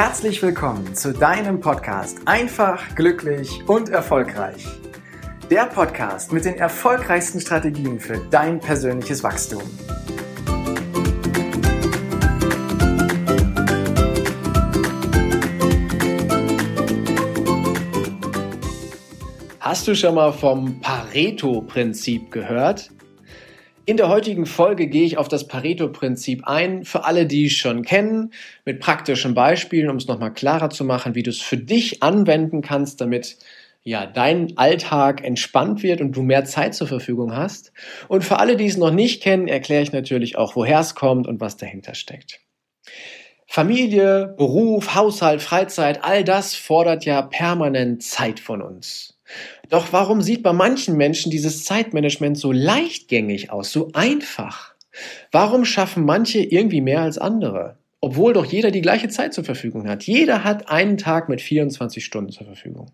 Herzlich willkommen zu deinem Podcast Einfach, glücklich und erfolgreich. Der Podcast mit den erfolgreichsten Strategien für dein persönliches Wachstum. Hast du schon mal vom Pareto-Prinzip gehört? In der heutigen Folge gehe ich auf das Pareto-Prinzip ein, für alle, die es schon kennen, mit praktischen Beispielen, um es nochmal klarer zu machen, wie du es für dich anwenden kannst, damit ja, dein Alltag entspannt wird und du mehr Zeit zur Verfügung hast. Und für alle, die es noch nicht kennen, erkläre ich natürlich auch, woher es kommt und was dahinter steckt. Familie, Beruf, Haushalt, Freizeit, all das fordert ja permanent Zeit von uns. Doch warum sieht bei manchen Menschen dieses Zeitmanagement so leichtgängig aus, so einfach? Warum schaffen manche irgendwie mehr als andere? Obwohl doch jeder die gleiche Zeit zur Verfügung hat. Jeder hat einen Tag mit 24 Stunden zur Verfügung.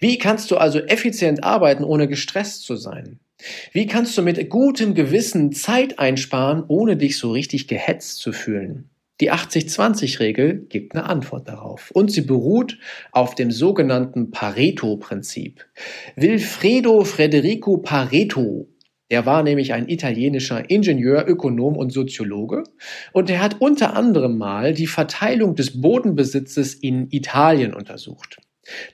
Wie kannst du also effizient arbeiten, ohne gestresst zu sein? Wie kannst du mit gutem Gewissen Zeit einsparen, ohne dich so richtig gehetzt zu fühlen? Die 80-20-Regel gibt eine Antwort darauf und sie beruht auf dem sogenannten Pareto-Prinzip. Wilfredo Federico Pareto, der war nämlich ein italienischer Ingenieur, Ökonom und Soziologe und er hat unter anderem mal die Verteilung des Bodenbesitzes in Italien untersucht.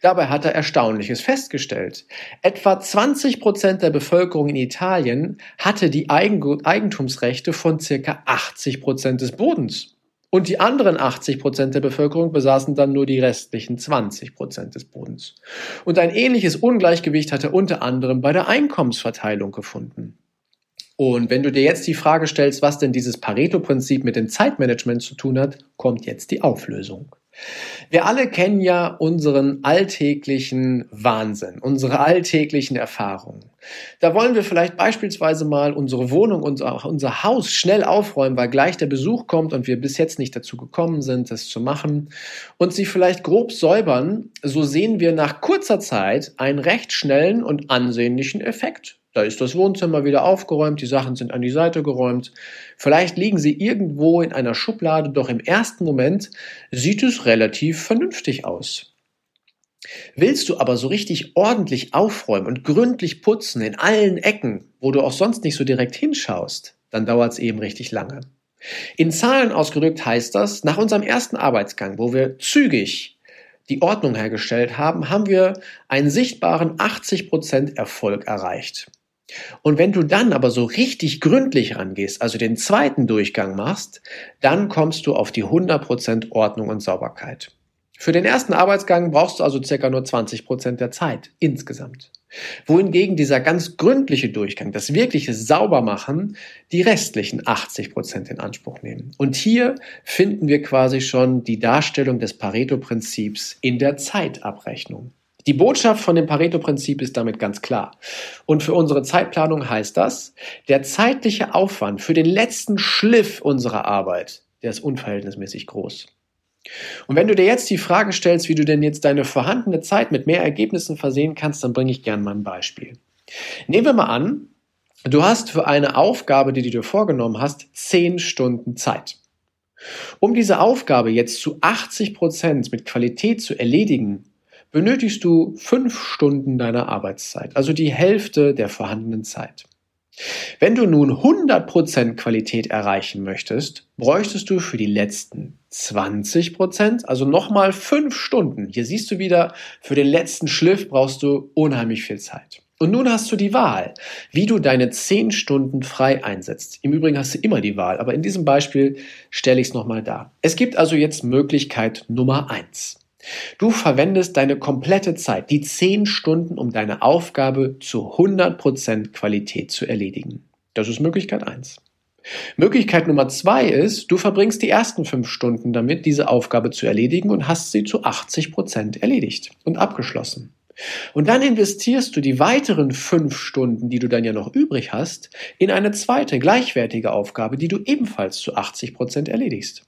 Dabei hat er Erstaunliches festgestellt. Etwa 20 Prozent der Bevölkerung in Italien hatte die Eigentumsrechte von circa 80 Prozent des Bodens. Und die anderen 80 Prozent der Bevölkerung besaßen dann nur die restlichen 20 Prozent des Bodens. Und ein ähnliches Ungleichgewicht hat er unter anderem bei der Einkommensverteilung gefunden. Und wenn du dir jetzt die Frage stellst, was denn dieses Pareto-Prinzip mit dem Zeitmanagement zu tun hat, kommt jetzt die Auflösung. Wir alle kennen ja unseren alltäglichen Wahnsinn, unsere alltäglichen Erfahrungen. Da wollen wir vielleicht beispielsweise mal unsere Wohnung, unser, unser Haus schnell aufräumen, weil gleich der Besuch kommt und wir bis jetzt nicht dazu gekommen sind, das zu machen und sie vielleicht grob säubern. So sehen wir nach kurzer Zeit einen recht schnellen und ansehnlichen Effekt. Da ist das Wohnzimmer wieder aufgeräumt, die Sachen sind an die Seite geräumt. Vielleicht liegen sie irgendwo in einer Schublade, doch im ersten Moment sieht es relativ vernünftig aus. Willst du aber so richtig ordentlich aufräumen und gründlich putzen in allen Ecken, wo du auch sonst nicht so direkt hinschaust, dann dauert es eben richtig lange. In Zahlen ausgedrückt heißt das, nach unserem ersten Arbeitsgang, wo wir zügig die Ordnung hergestellt haben, haben wir einen sichtbaren 80% Erfolg erreicht. Und wenn du dann aber so richtig gründlich rangehst, also den zweiten Durchgang machst, dann kommst du auf die 100% Ordnung und Sauberkeit. Für den ersten Arbeitsgang brauchst du also circa nur 20% der Zeit insgesamt. Wohingegen dieser ganz gründliche Durchgang, das wirkliche Saubermachen, die restlichen 80% in Anspruch nehmen. Und hier finden wir quasi schon die Darstellung des Pareto-Prinzips in der Zeitabrechnung. Die Botschaft von dem Pareto-Prinzip ist damit ganz klar. Und für unsere Zeitplanung heißt das, der zeitliche Aufwand für den letzten Schliff unserer Arbeit, der ist unverhältnismäßig groß. Und wenn du dir jetzt die Frage stellst, wie du denn jetzt deine vorhandene Zeit mit mehr Ergebnissen versehen kannst, dann bringe ich gerne mal ein Beispiel. Nehmen wir mal an, du hast für eine Aufgabe, die du dir vorgenommen hast, zehn Stunden Zeit. Um diese Aufgabe jetzt zu 80 Prozent mit Qualität zu erledigen, benötigst du fünf Stunden deiner Arbeitszeit, also die Hälfte der vorhandenen Zeit. Wenn du nun 100% Qualität erreichen möchtest, bräuchtest du für die letzten 20%, also nochmal fünf Stunden. Hier siehst du wieder, für den letzten Schliff brauchst du unheimlich viel Zeit. Und nun hast du die Wahl, wie du deine 10 Stunden frei einsetzt. Im Übrigen hast du immer die Wahl, aber in diesem Beispiel stelle ich es nochmal dar. Es gibt also jetzt Möglichkeit Nummer 1. Du verwendest deine komplette Zeit, die zehn Stunden, um deine Aufgabe zu 100% Qualität zu erledigen. Das ist Möglichkeit eins. Möglichkeit Nummer zwei ist, du verbringst die ersten fünf Stunden damit, diese Aufgabe zu erledigen und hast sie zu 80% erledigt und abgeschlossen. Und dann investierst du die weiteren fünf Stunden, die du dann ja noch übrig hast, in eine zweite gleichwertige Aufgabe, die du ebenfalls zu 80% erledigst.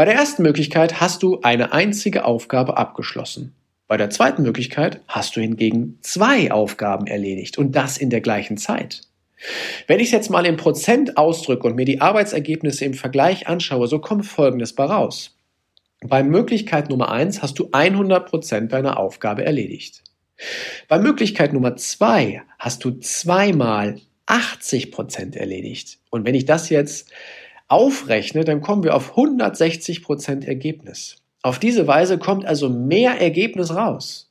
Bei der ersten Möglichkeit hast du eine einzige Aufgabe abgeschlossen. Bei der zweiten Möglichkeit hast du hingegen zwei Aufgaben erledigt und das in der gleichen Zeit. Wenn ich es jetzt mal in Prozent ausdrücke und mir die Arbeitsergebnisse im Vergleich anschaue, so kommt Folgendes bei raus. Bei Möglichkeit Nummer eins hast du 100% deiner Aufgabe erledigt. Bei Möglichkeit Nummer zwei hast du zweimal 80% erledigt. Und wenn ich das jetzt aufrechne, dann kommen wir auf 160% Ergebnis. Auf diese Weise kommt also mehr Ergebnis raus.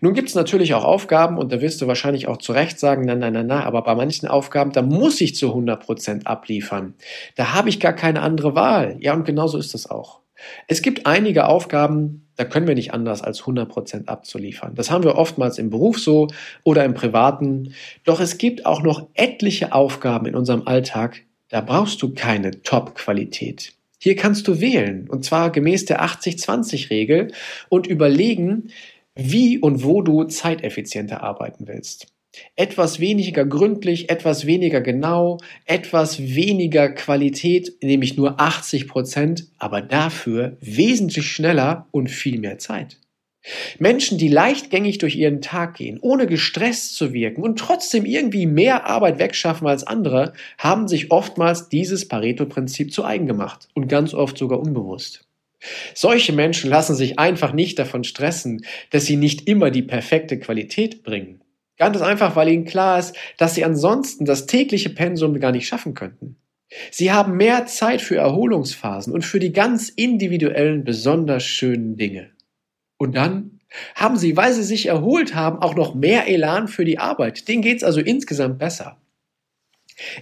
Nun gibt es natürlich auch Aufgaben, und da wirst du wahrscheinlich auch zu Recht sagen, nein, nein, nein, nein, aber bei manchen Aufgaben, da muss ich zu 100% abliefern. Da habe ich gar keine andere Wahl. Ja, und genauso ist es auch. Es gibt einige Aufgaben, da können wir nicht anders als 100% abzuliefern. Das haben wir oftmals im Beruf so oder im Privaten. Doch es gibt auch noch etliche Aufgaben in unserem Alltag, da brauchst du keine Top-Qualität. Hier kannst du wählen, und zwar gemäß der 80-20-Regel und überlegen, wie und wo du zeiteffizienter arbeiten willst. Etwas weniger gründlich, etwas weniger genau, etwas weniger Qualität, nämlich nur 80 Prozent, aber dafür wesentlich schneller und viel mehr Zeit. Menschen, die leichtgängig durch ihren Tag gehen, ohne gestresst zu wirken und trotzdem irgendwie mehr Arbeit wegschaffen als andere, haben sich oftmals dieses Pareto-Prinzip zu eigen gemacht und ganz oft sogar unbewusst. Solche Menschen lassen sich einfach nicht davon stressen, dass sie nicht immer die perfekte Qualität bringen. Ganz einfach, weil ihnen klar ist, dass sie ansonsten das tägliche Pensum gar nicht schaffen könnten. Sie haben mehr Zeit für Erholungsphasen und für die ganz individuellen, besonders schönen Dinge. Und dann haben sie, weil sie sich erholt haben, auch noch mehr Elan für die Arbeit. Denen geht's also insgesamt besser.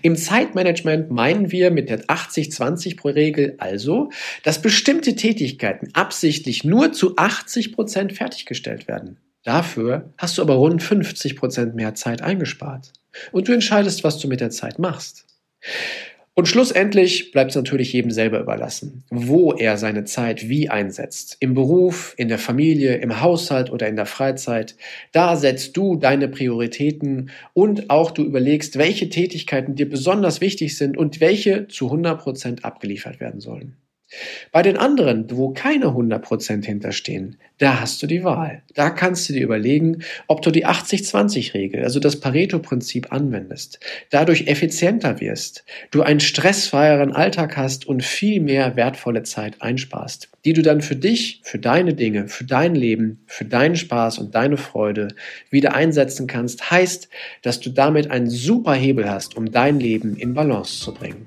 Im Zeitmanagement meinen wir mit der 80-20-Regel also, dass bestimmte Tätigkeiten absichtlich nur zu 80 Prozent fertiggestellt werden. Dafür hast du aber rund 50 Prozent mehr Zeit eingespart. Und du entscheidest, was du mit der Zeit machst. Und schlussendlich bleibt es natürlich jedem selber überlassen, wo er seine Zeit wie einsetzt. Im Beruf, in der Familie, im Haushalt oder in der Freizeit. Da setzt du deine Prioritäten und auch du überlegst, welche Tätigkeiten dir besonders wichtig sind und welche zu 100 Prozent abgeliefert werden sollen. Bei den anderen, wo keine 100% hinterstehen, da hast du die Wahl. Da kannst du dir überlegen, ob du die 80-20-Regel, also das Pareto-Prinzip anwendest, dadurch effizienter wirst, du einen stressfreieren Alltag hast und viel mehr wertvolle Zeit einsparst, die du dann für dich, für deine Dinge, für dein Leben, für deinen Spaß und deine Freude wieder einsetzen kannst, heißt, dass du damit einen super Hebel hast, um dein Leben in Balance zu bringen.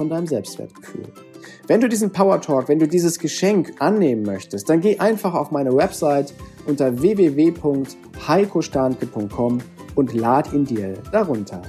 von deinem Selbstwertgefühl. Wenn du diesen Power Talk, wenn du dieses Geschenk annehmen möchtest, dann geh einfach auf meine Website unter www.heikostanke.com und lad ihn dir darunter.